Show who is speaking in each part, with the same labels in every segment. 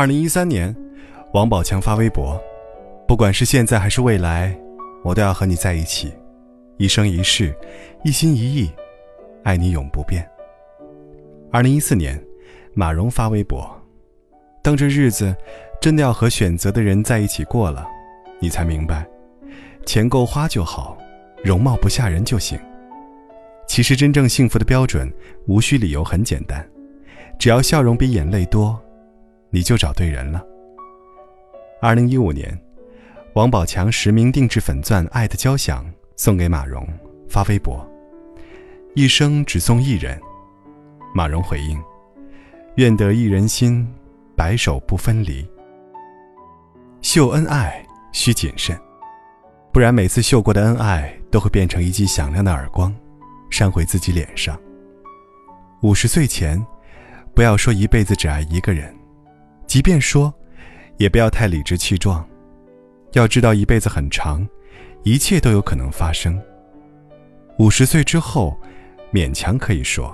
Speaker 1: 二零一三年，王宝强发微博：“不管是现在还是未来，我都要和你在一起，一生一世，一心一意，爱你永不变。”二零一四年，马蓉发微博：“当这日子真的要和选择的人在一起过了，你才明白，钱够花就好，容貌不吓人就行。其实真正幸福的标准，无需理由，很简单，只要笑容比眼泪多。”你就找对人了。二零一五年，王宝强实名定制粉钻《爱的交响》送给马蓉，发微博：“一生只送一人。”马蓉回应：“愿得一人心，白首不分离。”秀恩爱需谨慎，不然每次秀过的恩爱都会变成一记响亮的耳光，扇回自己脸上。五十岁前，不要说一辈子只爱一个人。即便说，也不要太理直气壮。要知道，一辈子很长，一切都有可能发生。五十岁之后，勉强可以说，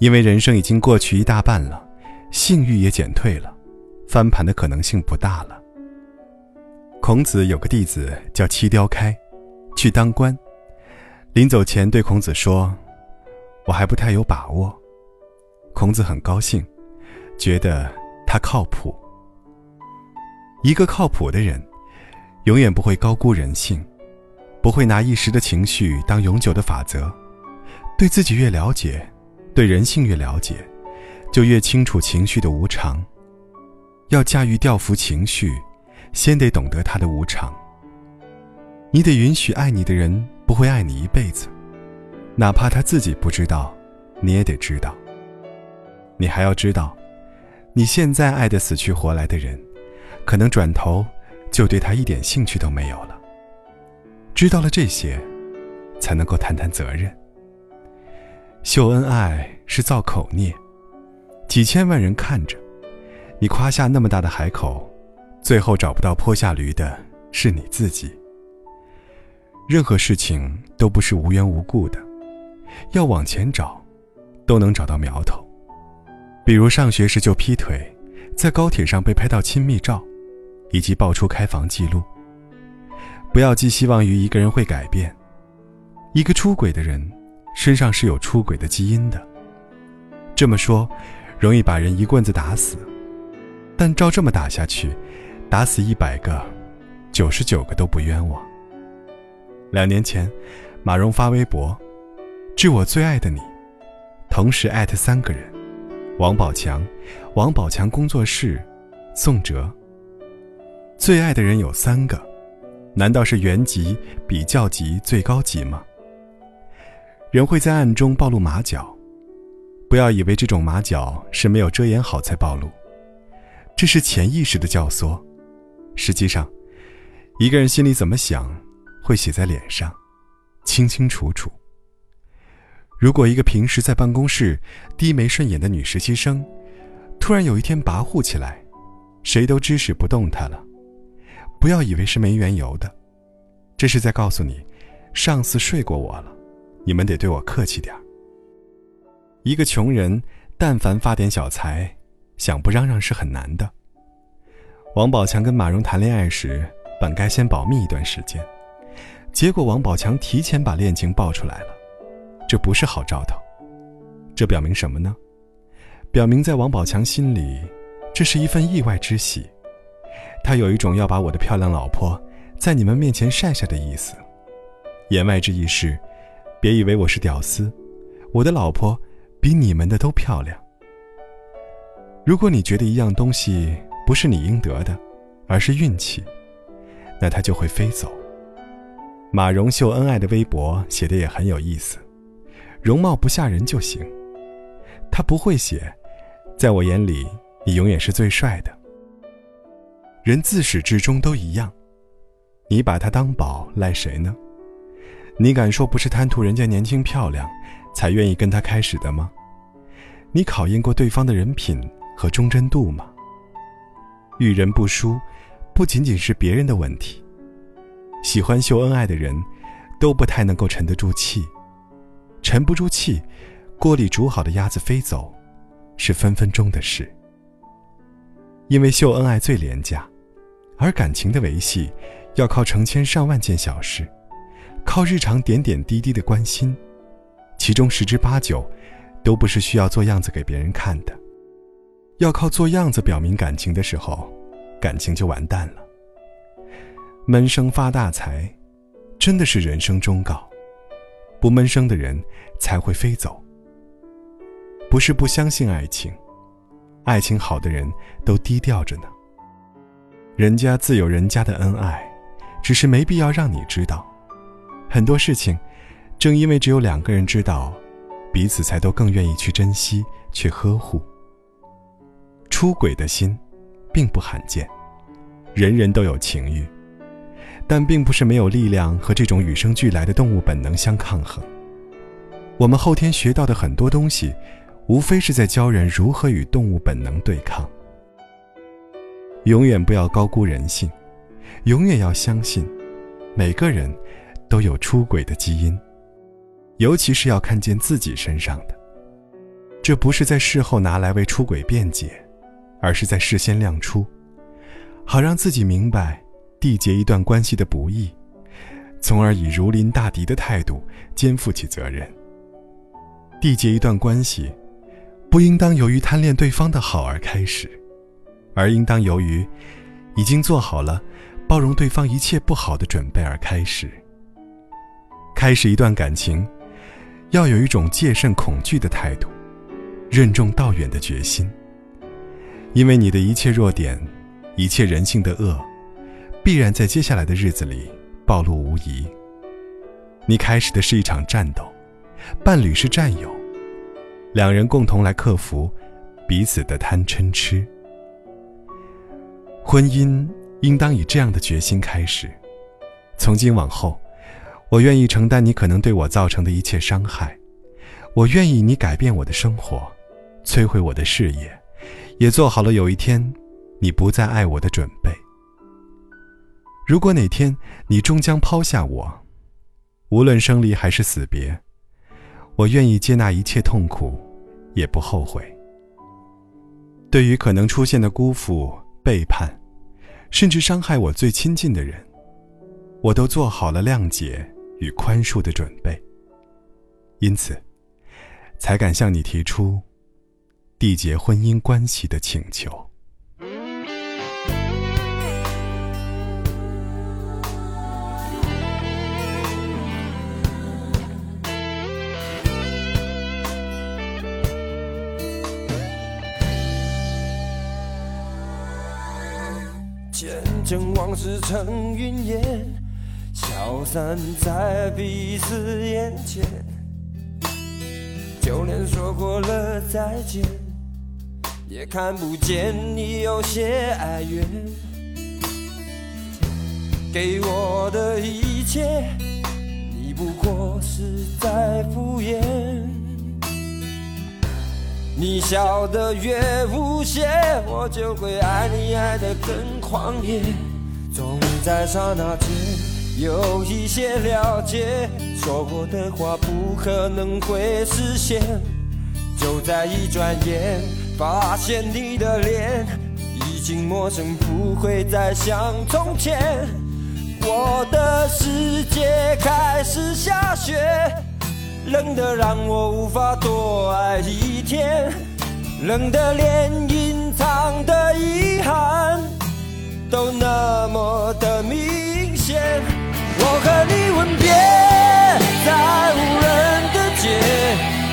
Speaker 1: 因为人生已经过去一大半了，性欲也减退了，翻盘的可能性不大了。孔子有个弟子叫七雕开，去当官，临走前对孔子说：“我还不太有把握。”孔子很高兴，觉得。他靠谱。一个靠谱的人，永远不会高估人性，不会拿一时的情绪当永久的法则。对自己越了解，对人性越了解，就越清楚情绪的无常。要驾驭调伏情绪，先得懂得它的无常。你得允许爱你的人不会爱你一辈子，哪怕他自己不知道，你也得知道。你还要知道。你现在爱的死去活来的人，可能转头就对他一点兴趣都没有了。知道了这些，才能够谈谈责任。秀恩爱是造口孽，几千万人看着，你夸下那么大的海口，最后找不到坡下驴的是你自己。任何事情都不是无缘无故的，要往前找，都能找到苗头。比如上学时就劈腿，在高铁上被拍到亲密照，以及爆出开房记录。不要寄希望于一个人会改变。一个出轨的人，身上是有出轨的基因的。这么说，容易把人一棍子打死，但照这么打下去，打死一百个，九十九个都不冤枉。两年前，马蓉发微博：“致我最爱的你”，同时艾特三个人。王宝强，王宝强工作室，宋哲。最爱的人有三个，难道是原级、比较级、最高级吗？人会在暗中暴露马脚，不要以为这种马脚是没有遮掩好才暴露，这是潜意识的教唆。实际上，一个人心里怎么想，会写在脸上，清清楚楚。如果一个平时在办公室低眉顺眼的女实习生，突然有一天跋扈起来，谁都指使不动她了。不要以为是没缘由的，这是在告诉你，上司睡过我了，你们得对我客气点儿一个穷人，但凡发点小财，想不嚷嚷是很难的。王宝强跟马蓉谈恋爱时，本该先保密一段时间，结果王宝强提前把恋情爆出来了。这不是好兆头，这表明什么呢？表明在王宝强心里，这是一份意外之喜。他有一种要把我的漂亮老婆在你们面前晒晒的意思。言外之意是，别以为我是屌丝，我的老婆比你们的都漂亮。如果你觉得一样东西不是你应得的，而是运气，那它就会飞走。马蓉秀恩爱的微博写的也很有意思。容貌不吓人就行，他不会写，在我眼里，你永远是最帅的。人自始至终都一样，你把他当宝，赖谁呢？你敢说不是贪图人家年轻漂亮，才愿意跟他开始的吗？你考验过对方的人品和忠贞度吗？遇人不淑，不仅仅是别人的问题。喜欢秀恩爱的人，都不太能够沉得住气。沉不住气，锅里煮好的鸭子飞走，是分分钟的事。因为秀恩爱最廉价，而感情的维系，要靠成千上万件小事，靠日常点点滴滴的关心，其中十之八九，都不是需要做样子给别人看的。要靠做样子表明感情的时候，感情就完蛋了。闷声发大财，真的是人生忠告。不闷声的人才会飞走。不是不相信爱情，爱情好的人都低调着呢。人家自有人家的恩爱，只是没必要让你知道。很多事情，正因为只有两个人知道，彼此才都更愿意去珍惜、去呵护。出轨的心，并不罕见，人人都有情欲，但并不是没有力量和这种与生俱来的动物本能相抗衡。我们后天学到的很多东西。无非是在教人如何与动物本能对抗。永远不要高估人性，永远要相信，每个人都有出轨的基因，尤其是要看见自己身上的。这不是在事后拿来为出轨辩解，而是在事先亮出，好让自己明白缔结一段关系的不易，从而以如临大敌的态度肩负起责任。缔结一段关系。不应当由于贪恋对方的好而开始，而应当由于已经做好了包容对方一切不好的准备而开始。开始一段感情，要有一种戒慎恐惧的态度，任重道远的决心。因为你的一切弱点，一切人性的恶，必然在接下来的日子里暴露无遗。你开始的是一场战斗，伴侣是战友。两人共同来克服彼此的贪嗔痴。婚姻应当以这样的决心开始：从今往后，我愿意承担你可能对我造成的一切伤害，我愿意你改变我的生活，摧毁我的事业，也做好了有一天你不再爱我的准备。如果哪天你终将抛下我，无论生离还是死别。我愿意接纳一切痛苦，也不后悔。对于可能出现的辜负、背叛，甚至伤害我最亲近的人，我都做好了谅解与宽恕的准备。因此，才敢向你提出缔结婚姻关系的请求。
Speaker 2: 见证往事成云烟，消散在彼此眼前。就连说过了再见，也看不见你有些哀怨。给我的一切，你笑得越无邪，我就会爱你爱得更狂野。总在刹那间有一些了解，说过的话不可能会实现。就在一转眼，发现你的脸已经陌生，不会再像从前。我的世界开始下雪。冷的让我无法多爱一天，冷的连隐藏的遗憾都那么的明显。我和你吻别在无人的街，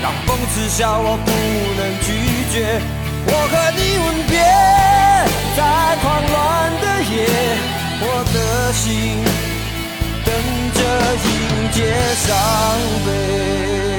Speaker 2: 当风痴笑我不能拒绝。我和你吻别在狂乱的夜，我的心。着迎接伤悲。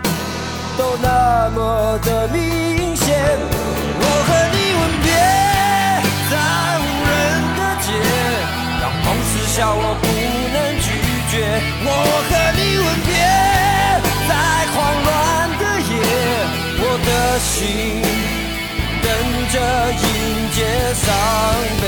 Speaker 2: 都那么的明显。我和你吻别在无人的街，让梦失效，我不能拒绝。我和你吻别在狂乱的夜。我的心等着迎接伤悲。